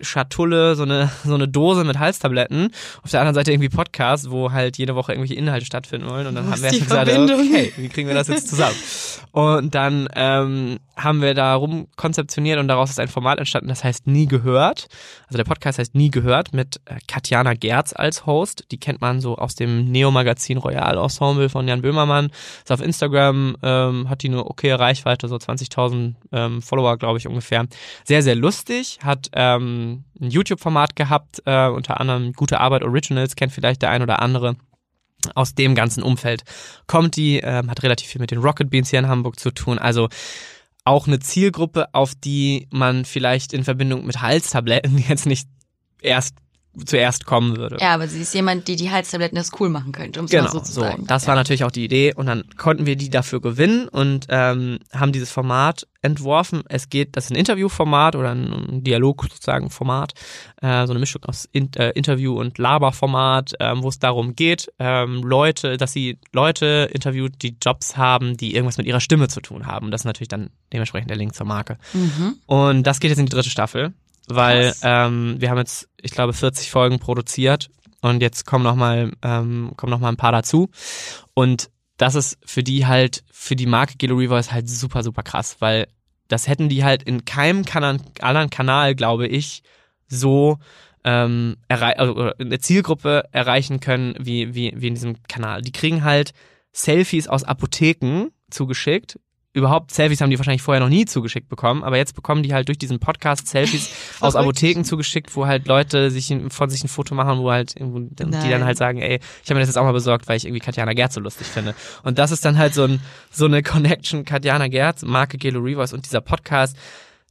Schatulle, so eine, *laughs* so eine Dose mit Halstabletten. Auf der anderen Seite irgendwie Podcast, wo halt jede Woche irgendwelche Inhalte stattfinden wollen. Und dann haben wir erst gesagt, okay, wie kriegen wir das jetzt zusammen? Und dann ähm, haben wir da rumkonzeptioniert und daraus ist ein Format entstanden, das heißt Nie gehört. Also der Podcast heißt Nie gehört mit äh, Katjana Gerz als Host. Die kennt man so aus dem Neo-Magazin Royal Ensemble von Jan Böhmermann. Ist auf Instagram, ähm, hat die eine okay Reichweite, so 20.000 ähm, Follower, glaube ich, ungefähr. Sehr, sehr lustig, hat ähm, ein YouTube-Format gehabt, äh, unter anderem Gute Arbeit Originals, kennt vielleicht der ein oder andere aus dem ganzen Umfeld kommt die, ähm, hat relativ viel mit den Rocket Beans hier in Hamburg zu tun. Also auch eine Zielgruppe, auf die man vielleicht in Verbindung mit Halstabletten *laughs* jetzt nicht erst zuerst kommen würde. Ja, aber sie ist jemand, die die Halstabletten das cool machen könnte, um es Genau, mal so zu so. sagen. Das ja. war natürlich auch die Idee und dann konnten wir die dafür gewinnen und ähm, haben dieses Format entworfen. Es geht, das ist ein Interviewformat oder ein, Dialog sozusagen Format, äh, so eine Mischung aus In äh, Interview und Laberformat, ähm, wo es darum geht, ähm, Leute, dass sie Leute interviewt, die Jobs haben, die irgendwas mit ihrer Stimme zu tun haben. Und das ist natürlich dann dementsprechend der Link zur Marke. Mhm. Und das geht jetzt in die dritte Staffel. Weil ähm, wir haben jetzt, ich glaube, 40 Folgen produziert und jetzt kommen noch mal ähm, kommen noch mal ein paar dazu und das ist für die halt für die Marke Gelo Revoice halt super super krass, weil das hätten die halt in keinem Kanal, anderen Kanal, glaube ich, so ähm, also eine Zielgruppe erreichen können wie, wie, wie in diesem Kanal. Die kriegen halt Selfies aus Apotheken zugeschickt. Überhaupt Selfies haben die wahrscheinlich vorher noch nie zugeschickt bekommen, aber jetzt bekommen die halt durch diesen Podcast Selfies *laughs* aus. Apotheken zugeschickt, wo halt Leute sich von sich ein Foto machen, wo halt die dann halt sagen, ey, ich habe mir das jetzt auch mal besorgt, weil ich irgendwie Katjana Gerz so lustig finde. Und das ist dann halt so, ein, so eine Connection Katjana Gerz, Marke Gelo Revoice und dieser Podcast.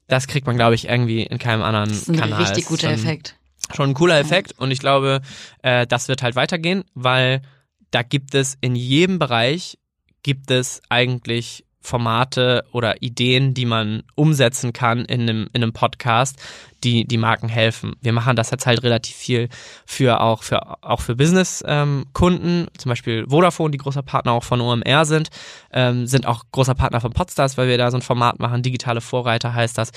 Das kriegt man, glaube ich, irgendwie in keinem anderen Das ist ein Kanal. richtig guter Effekt. schon ein cooler Effekt und ich glaube, äh, das wird halt weitergehen, weil da gibt es in jedem Bereich gibt es eigentlich Formate oder Ideen, die man umsetzen kann in einem, in einem Podcast, die die Marken helfen. Wir machen das jetzt halt relativ viel für auch für auch für Business-Kunden, zum Beispiel Vodafone, die großer Partner auch von OMR sind, ähm, sind auch großer Partner von Podstars, weil wir da so ein Format machen, digitale Vorreiter heißt das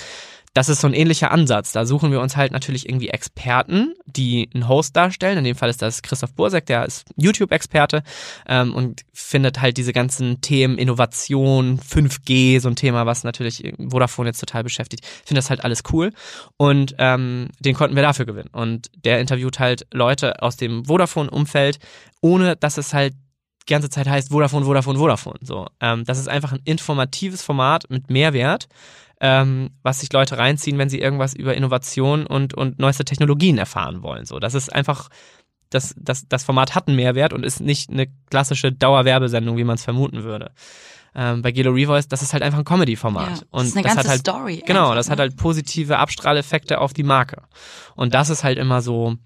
das ist so ein ähnlicher Ansatz. Da suchen wir uns halt natürlich irgendwie Experten, die einen Host darstellen. In dem Fall ist das Christoph Bursek, der ist YouTube-Experte ähm, und findet halt diese ganzen Themen Innovation, 5G, so ein Thema, was natürlich Vodafone jetzt total beschäftigt. Ich finde das halt alles cool und ähm, den konnten wir dafür gewinnen. Und der interviewt halt Leute aus dem Vodafone-Umfeld, ohne dass es halt die ganze Zeit heißt Vodafone, Vodafone, Vodafone. So, ähm, das ist einfach ein informatives Format mit Mehrwert, ähm, was sich Leute reinziehen, wenn sie irgendwas über Innovation und, und neueste Technologien erfahren wollen. So, das ist einfach, das, das, das Format hat einen Mehrwert und ist nicht eine klassische Dauerwerbesendung, wie man es vermuten würde. Ähm, bei Gelo Revoice, das ist halt einfach ein Comedy-Format. Ja, das und ist eine das ganze hat halt, Story. Genau, einfach, das hat ne? halt positive Abstrahleffekte auf die Marke. Und das ist halt immer so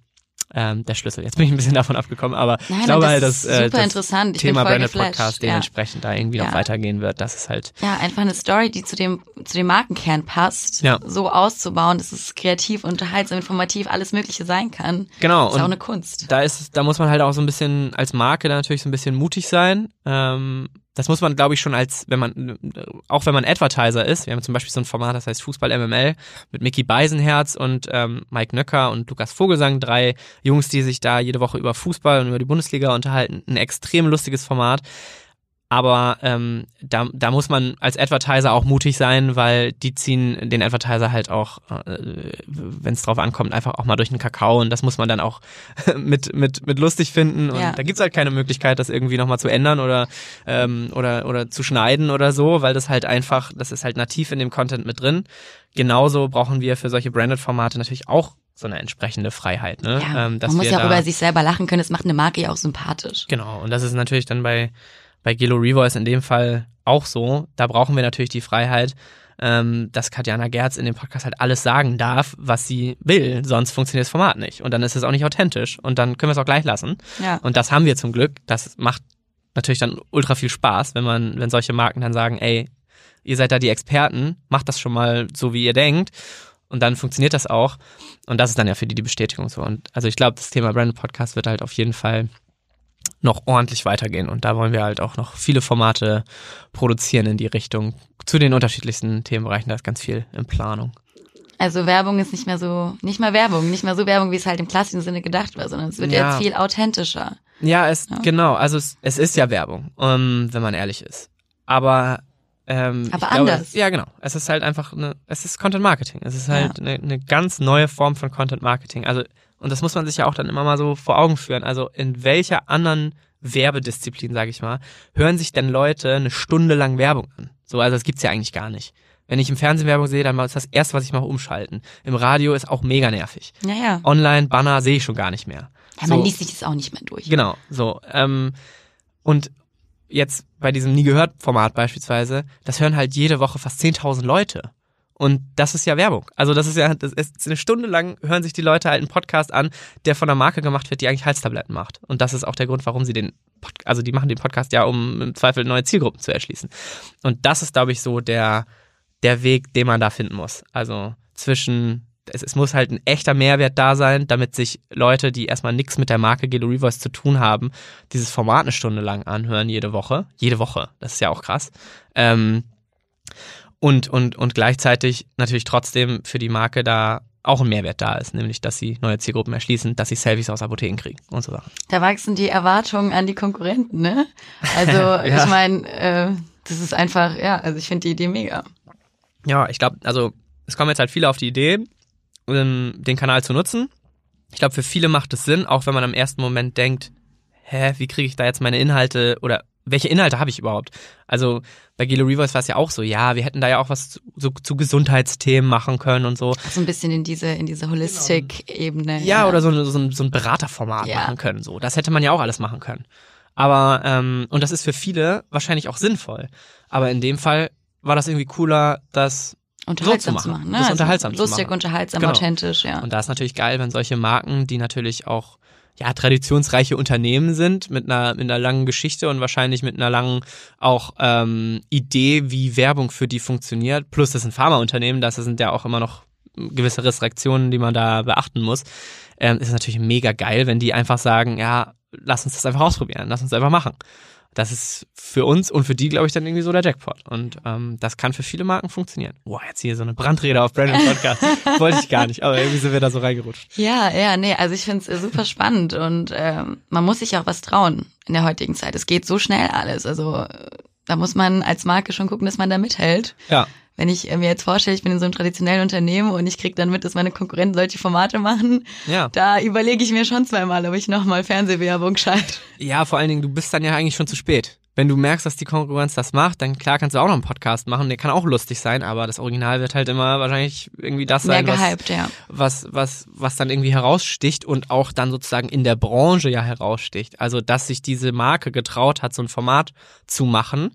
ähm, der Schlüssel. Jetzt bin ich ein bisschen davon abgekommen, aber Nein, ich glaube das halt, dass äh, super das interessant. Thema Branded Podcast ja. dementsprechend da irgendwie noch Ja. weitergehen wird. Das ist halt Ja, einfach eine Story, die zu dem, zu dem Markenkern passt, Ja. so auszubauen, dass es kreativ, unterhaltsam, informativ, alles Mögliche sein kann. genau. ist auch und eine Kunst. da ist, da muss man halt auch so ein bisschen als Marke da natürlich so ein bisschen mutig sein. Ähm, das muss man, glaube ich, schon als, wenn man, auch wenn man Advertiser ist. Wir haben zum Beispiel so ein Format, das heißt Fußball MML mit Mickey Beisenherz und ähm, Mike Nöcker und Lukas Vogelsang, drei Jungs, die sich da jede Woche über Fußball und über die Bundesliga unterhalten. Ein extrem lustiges Format. Aber ähm, da, da muss man als Advertiser auch mutig sein, weil die ziehen den Advertiser halt auch, äh, wenn es drauf ankommt, einfach auch mal durch den Kakao und das muss man dann auch *laughs* mit, mit, mit lustig finden. Und Ja. da gibt's halt keine Möglichkeit, das irgendwie nochmal zu ändern oder, ähm, oder, oder zu schneiden oder so, weil das halt einfach, das ist halt nativ in dem Content mit drin. Genauso brauchen wir für solche Branded-Formate natürlich auch so eine entsprechende Freiheit. Ne? Ja, ähm, man muss ja auch über sich selber lachen können. Das macht eine Marke ja auch sympathisch. Genau, und das ist natürlich dann bei, bei Gelo Revoice in dem Fall auch so. Da brauchen wir natürlich die Freiheit, ähm, dass Katjana Gerz in dem Podcast halt alles sagen darf, was sie will, sonst funktioniert das Format nicht. Und dann ist es auch nicht authentisch und dann können wir es auch gleich lassen. Ja. Und das haben wir zum Glück. Das macht natürlich dann ultra viel Spaß, wenn man, wenn solche Marken dann sagen, ey, ihr seid da die Experten, macht das schon mal so, wie ihr denkt. Und dann funktioniert das auch. Und das ist dann ja für die die Bestätigung so. Und also ich glaube, das Thema Branded Podcast wird halt auf jeden Fall noch ordentlich weitergehen. Und da wollen wir halt auch noch viele Formate produzieren in die Richtung zu den unterschiedlichsten Themenbereichen. Da ist ganz viel in Planung. Also Werbung ist nicht mehr so, nicht mehr Werbung, nicht mehr so Werbung, wie es halt im klassischen Sinne gedacht war, sondern es wird Ja. jetzt viel authentischer. Ja, es, Ja. genau. Also es, es ist ja Werbung, um, wenn man ehrlich ist. Aber ähm, Aber ich glaube, anders. Ja, genau. Es ist halt einfach eine, es ist Content Marketing. Es ist halt eine, eine ganz neue Form von Content Marketing. Also, und das muss man sich ja auch dann immer mal so vor Augen führen. Also, in welcher anderen Werbedisziplin, sage ich mal, hören sich denn Leute eine Stunde lang Werbung an? So, also das gibt's ja eigentlich gar nicht. Wenn ich im Fernsehen Werbung sehe, dann ist das erste, was ich mache, umschalten. Im Radio ist auch mega nervig. Naja. Online, Banner sehe ich schon gar nicht mehr. Ja, man So. liest sich das auch nicht mehr durch. Genau, so. Ähm, und jetzt bei diesem Nie gehört Format beispielsweise, das hören halt jede Woche fast 10.000 Leute. Und das ist ja Werbung. Also das ist ja, das ist eine Stunde lang hören sich die Leute halt einen Podcast an, der von einer Marke gemacht wird, die eigentlich Halstabletten macht. Und das ist auch der Grund, warum sie den, Pod also die machen den Podcast ja, um im Zweifel neue Zielgruppen zu erschließen. Und das ist, glaube ich, so der, der Weg, den man da finden muss. Also zwischen, es, es muss halt ein echter Mehrwert da sein, damit sich Leute, die erstmal nichts mit der Marke Gelo Reverse zu tun haben, dieses Format eine Stunde lang anhören, jede Woche. Jede Woche, das ist ja auch krass. Ähm, und, und, und gleichzeitig natürlich trotzdem für die Marke da auch ein Mehrwert da ist, nämlich dass sie neue Zielgruppen erschließen, dass sie Selfies aus Apotheken kriegen und so Sachen. Da wachsen die Erwartungen an die Konkurrenten, ne? Also *laughs* ja. ich meine, äh, das ist einfach, ja, also ich finde die Idee mega. Ja, ich glaube, also es kommen jetzt halt viele auf die Idee, ähm, den Kanal zu nutzen. Ich glaube, für viele macht es Sinn, auch wenn man am ersten Moment denkt, hä, wie kriege ich da jetzt meine Inhalte oder welche Inhalte habe ich überhaupt? Also bei Gelo Reverse war es ja auch so, ja, wir hätten da ja auch was zu, so, zu Gesundheitsthemen machen können und so. So ein bisschen in diese, in diese Holistic-Ebene. Ja, ja, oder so, so, so ein Beraterformat ja. machen können. So, das hätte man ja auch alles machen können. Aber, ähm, und das ist für viele wahrscheinlich auch sinnvoll. Aber in dem Fall war das irgendwie cooler, das unterhaltsam so zu machen. machen ne? Das also unterhaltsam lustig, zu machen. unterhaltsam, Genau. authentisch, ja. Und da ist natürlich geil, wenn solche Marken, die natürlich auch ja, traditionsreiche Unternehmen sind, mit einer, mit einer langen Geschichte und wahrscheinlich mit einer langen auch ähm, Idee, wie Werbung für die funktioniert. Plus das sind Pharmaunternehmen, das sind ja auch immer noch gewisse Restriktionen, die man da beachten muss. Ähm, ist natürlich mega geil, wenn die einfach sagen, ja, lass uns das einfach ausprobieren, lass uns einfach machen. Das ist für uns und für die, glaube ich, dann irgendwie so der Jackpot. Und ähm, das kann für viele Marken funktionieren. Boah, jetzt hier so eine Brandrede auf Brandon Podcast. *laughs* Wollte ich gar nicht, aber irgendwie sind wir da so reingerutscht. Ja, ja, nee, also ich finde es super spannend und ähm, man muss sich auch was trauen in der heutigen Zeit. Es geht so schnell alles. Also äh, da muss man als Marke schon gucken, dass man da mithält. Ja. Wenn ich äh, mir jetzt vorstelle, ich bin in so einem traditionellen Unternehmen und ich krieg dann mit, dass meine Konkurrenten solche Formate machen, Ja. da überlege ich mir schon zweimal, ob ich nochmal Fernsehwerbung schalte. Ja, vor allen Dingen, du bist dann ja eigentlich schon zu spät. Wenn du merkst, dass die Konkurrenz das macht, dann klar kannst du auch noch einen Podcast machen, der kann auch lustig sein, aber das Original wird halt immer wahrscheinlich irgendwie das sein, was, gehypt, ja. was, was, was dann irgendwie heraussticht und auch dann sozusagen in der Branche ja heraussticht. Also, dass sich diese Marke getraut hat, so ein Format zu machen,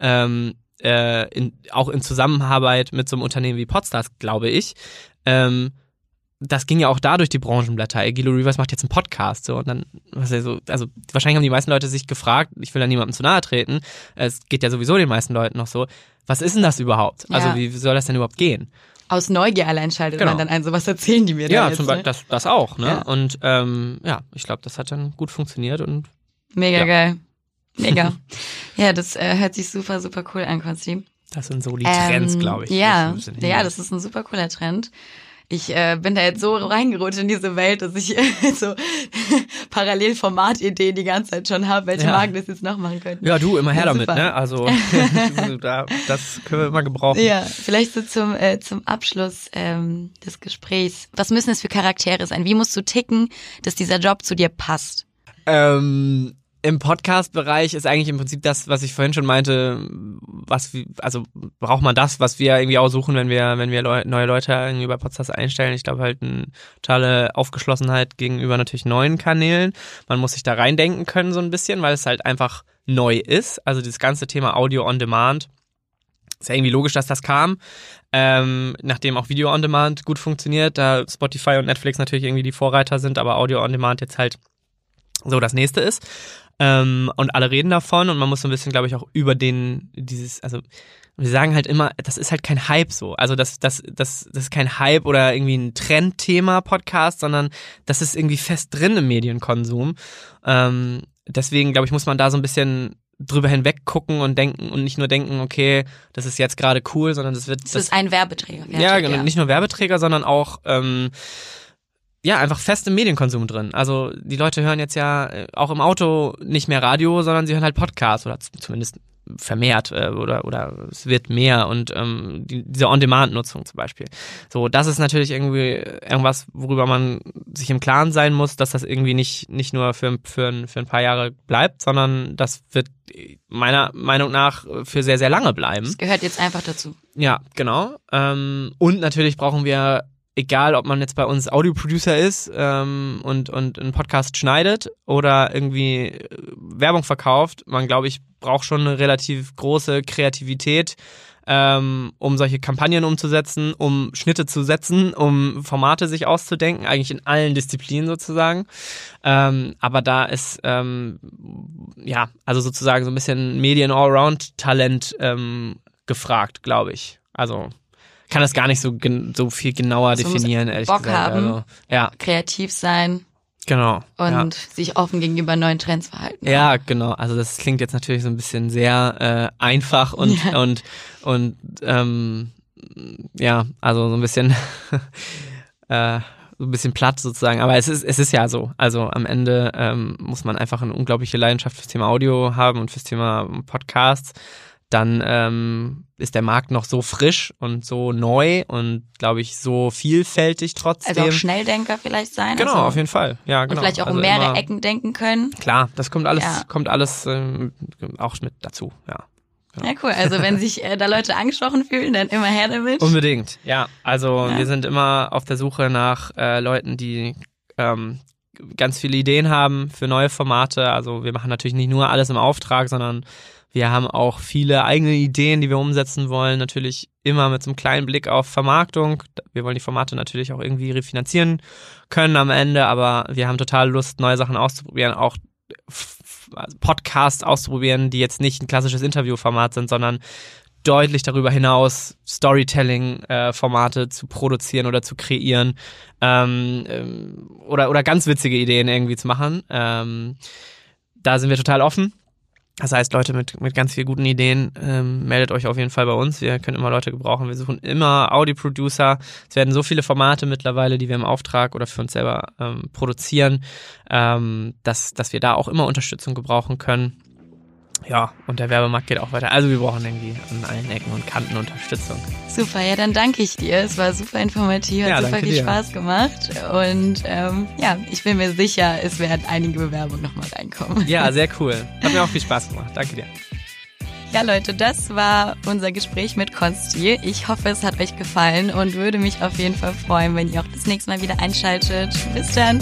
ähm, äh, in, auch in Zusammenarbeit mit so einem Unternehmen wie Podstars, glaube ich, ähm, das ging ja auch da durch die Branchenblätter. Ey, Guido Rivers macht jetzt einen Podcast, so und dann, was ja so, also wahrscheinlich haben die meisten Leute sich gefragt, ich will da niemandem zu nahe treten, es geht ja sowieso den meisten Leuten noch so, was ist denn das überhaupt? Also Ja. wie soll das denn überhaupt gehen? Aus Neugier allein schaltet Genau. man dann ein, so was erzählen die mir da Ja, jetzt, zum ne? Beispiel das, das auch, ne? Ja. Und ähm, ja, ich glaube, das hat dann gut funktioniert und Mega Ja. geil. Mega. *laughs* ja, das äh, hört sich super, super cool an, Konsti. das sind so die Trends, Ähm, glaube ich. Ja, bisschen ja, das ist ein super cooler Trend. Ich äh, bin da jetzt so reingerutscht in diese Welt, dass ich äh, so *laughs* parallel Formatideen die ganze Zeit schon habe, welche Ja. Marken das jetzt noch machen könnten. ja, du immer her Ja, damit, ne? Also *laughs* da, das können wir immer gebrauchen. Ja, vielleicht so zum, äh, zum Abschluss ähm, des Gesprächs. Was müssen es für Charaktere sein? Wie musst du ticken, dass dieser Job zu dir passt? Ähm, Im Podcast-Bereich ist eigentlich im Prinzip das, was ich vorhin schon meinte, was also braucht man das, was wir irgendwie auch suchen, wenn wir, wenn wir Leu neue Leute irgendwie bei Podcast einstellen. Ich glaube halt eine totale Aufgeschlossenheit gegenüber natürlich neuen Kanälen. Man muss sich da reindenken können so ein bisschen, weil es halt einfach neu ist. Also dieses ganze Thema Audio on Demand. Ist ja irgendwie logisch, dass das kam. Ähm, nachdem auch Video on Demand gut funktioniert, da Spotify und Netflix natürlich irgendwie die Vorreiter sind, aber Audio on Demand jetzt halt so das nächste ist. Ähm, und alle reden davon und man muss so ein bisschen, glaube ich, auch über den, dieses, also wir sagen halt immer, das ist halt kein Hype so. Also das, das, das, das ist kein Hype oder irgendwie ein Trendthema Podcast, sondern das ist irgendwie fest drin im Medienkonsum. Ähm, deswegen, glaube ich, muss man da so ein bisschen drüber hinweg gucken und denken und nicht nur denken, okay, das ist jetzt gerade cool, sondern das wird Das ist ein Werbeträger. ja, Wertschätzung, genau. Nicht nur Werbeträger, sondern auch ähm, ja einfach fest im Medienkonsum drin. Also die Leute hören jetzt ja äh, auch im Auto nicht mehr Radio, sondern sie hören halt Podcasts oder zumindest vermehrt äh, oder oder es wird mehr und ähm, die, diese On-Demand-Nutzung zum Beispiel. So, das ist natürlich irgendwie irgendwas, worüber man sich im Klaren sein muss, dass das irgendwie nicht nicht nur für für ein, für ein paar Jahre bleibt, sondern das wird meiner Meinung nach für sehr sehr lange bleiben. Das gehört jetzt einfach dazu. Ja, genau. Ähm, und natürlich brauchen wir, egal ob man jetzt bei uns Audioproducer ist ähm, und, und einen Podcast schneidet oder irgendwie äh, Werbung verkauft, man glaube ich braucht schon eine relativ große Kreativität, ähm, um solche Kampagnen umzusetzen, um Schnitte zu setzen, um Formate sich auszudenken, eigentlich in allen Disziplinen sozusagen. Ähm, aber da ist ähm, ja, also sozusagen so ein bisschen Medien-Allround-Talent ähm, gefragt, glaube ich. Also kann das gar nicht so, so viel genauer So muss definieren, ehrlich Bock gesagt. haben. Also, ja, Kreativ sein genau. und sich offen gegenüber neuen Trends verhalten. Ja. ja, genau. Also das klingt jetzt natürlich so ein bisschen sehr äh, einfach und Ja. *laughs* und und ähm, ja, also so ein bisschen *laughs* äh, so ein bisschen platt sozusagen, aber es ist, es ist ja so. Also am Ende ähm, muss man einfach eine unglaubliche Leidenschaft fürs Thema Audio haben und fürs Thema Podcasts. Dann ähm, ist der Markt noch so frisch und so neu und glaube ich so vielfältig trotzdem. Also auch Schnelldenker vielleicht sein. Genau, also, auf jeden Fall. Ja, Und genau. vielleicht auch Also um mehrere immer- Ecken denken können. Klar, das kommt alles, Ja. kommt alles ähm, auch mit dazu. Ja. Ja, cool. Also wenn sich äh, da Leute angesprochen fühlen, dann immer her damit. Unbedingt, ja. Also Ja. wir sind immer auf der Suche nach äh, Leuten, die ähm, ganz viele Ideen haben für neue Formate. Also wir machen natürlich nicht nur alles im Auftrag, sondern wir haben auch viele eigene Ideen, die wir umsetzen wollen. Natürlich immer mit so einem kleinen Blick auf Vermarktung. Wir wollen die Formate natürlich auch irgendwie refinanzieren können am Ende, aber wir haben total Lust, neue Sachen auszuprobieren, auch also Podcasts auszuprobieren, die jetzt nicht ein klassisches Interviewformat sind, sondern deutlich darüber hinaus Storytelling-Formate zu produzieren oder zu kreieren ähm, ähm, oder, oder ganz witzige Ideen irgendwie zu machen. Ähm, da sind wir total offen. Das heißt, Leute mit, mit ganz vielen guten Ideen, ähm, meldet euch auf jeden Fall bei uns. Wir können immer Leute gebrauchen. Wir suchen immer Audio-Producer. Es werden so viele Formate mittlerweile, die wir im Auftrag oder für uns selber ähm, produzieren, ähm, dass, dass wir da auch immer Unterstützung gebrauchen können. Ja, und der Werbemarkt geht auch weiter. Also wir brauchen irgendwie an allen Ecken und Kanten Unterstützung. Super, ja, dann danke ich dir. Es war super informativ, hat Ja, super viel dir. Spaß gemacht. Und ähm, ja, ich bin mir sicher, es werden einige Bewerbungen nochmal reinkommen. Ja, *laughs* sehr cool. Hat mir auch viel Spaß gemacht. Danke dir. Ja, Leute, das war unser Gespräch mit Konsti. Ich hoffe, es hat euch gefallen und würde mich auf jeden Fall freuen, wenn ihr auch das nächste Mal wieder einschaltet. Bis dann.